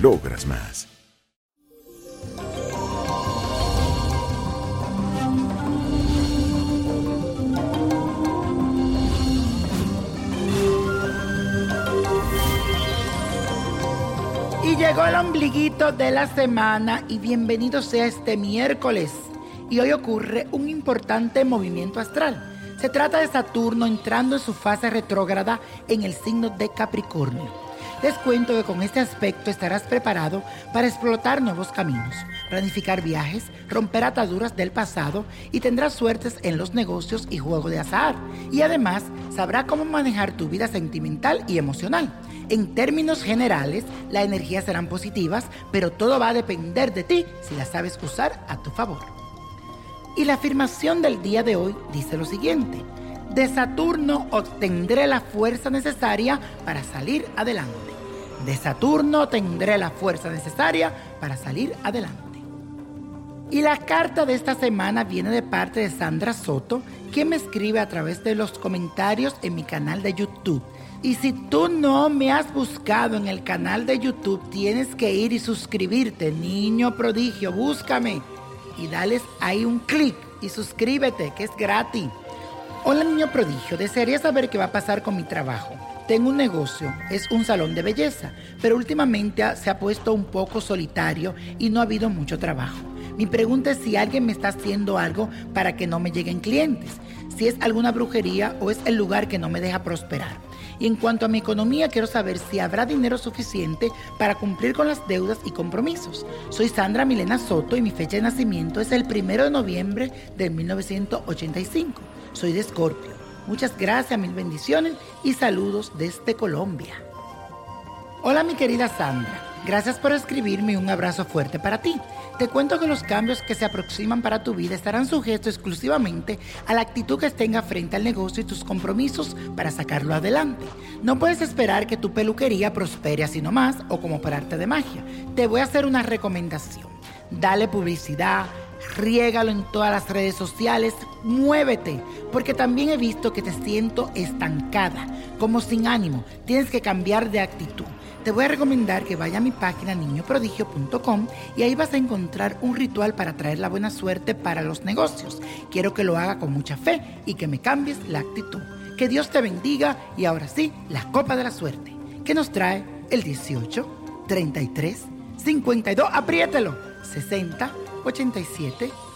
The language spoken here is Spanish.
logras más. Y llegó el ombliguito de la semana y bienvenido sea este miércoles. Y hoy ocurre un importante movimiento astral. Se trata de Saturno entrando en su fase retrógrada en el signo de Capricornio. Les cuento que con este aspecto estarás preparado para explotar nuevos caminos, planificar viajes, romper ataduras del pasado y tendrás suertes en los negocios y juego de azar. Y además sabrá cómo manejar tu vida sentimental y emocional. En términos generales, las energías serán positivas, pero todo va a depender de ti si las sabes usar a tu favor. Y la afirmación del día de hoy dice lo siguiente. De Saturno obtendré la fuerza necesaria para salir adelante. De Saturno tendré la fuerza necesaria para salir adelante. Y la carta de esta semana viene de parte de Sandra Soto, quien me escribe a través de los comentarios en mi canal de YouTube. Y si tú no me has buscado en el canal de YouTube, tienes que ir y suscribirte, niño prodigio, búscame y dales ahí un clic y suscríbete, que es gratis. Hola niño prodigio, desearía saber qué va a pasar con mi trabajo. Tengo un negocio, es un salón de belleza, pero últimamente se ha puesto un poco solitario y no ha habido mucho trabajo. Mi pregunta es si alguien me está haciendo algo para que no me lleguen clientes, si es alguna brujería o es el lugar que no me deja prosperar. Y en cuanto a mi economía, quiero saber si habrá dinero suficiente para cumplir con las deudas y compromisos. Soy Sandra Milena Soto y mi fecha de nacimiento es el 1 de noviembre de 1985. Soy de Escorpio. Muchas gracias, mil bendiciones y saludos desde Colombia. Hola mi querida Sandra, gracias por escribirme y un abrazo fuerte para ti. Te cuento que los cambios que se aproximan para tu vida estarán sujetos exclusivamente a la actitud que tenga frente al negocio y tus compromisos para sacarlo adelante. No puedes esperar que tu peluquería prospere así nomás o como por arte de magia. Te voy a hacer una recomendación. Dale publicidad, riégalo en todas las redes sociales, muévete, porque también he visto que te siento estancada, como sin ánimo. Tienes que cambiar de actitud. Te voy a recomendar que vaya a mi página niñoprodigio.com y ahí vas a encontrar un ritual para traer la buena suerte para los negocios. Quiero que lo haga con mucha fe y que me cambies la actitud. Que Dios te bendiga y ahora sí, la copa de la suerte, que nos trae el 18, 33, 52, apriételo, 60, 87,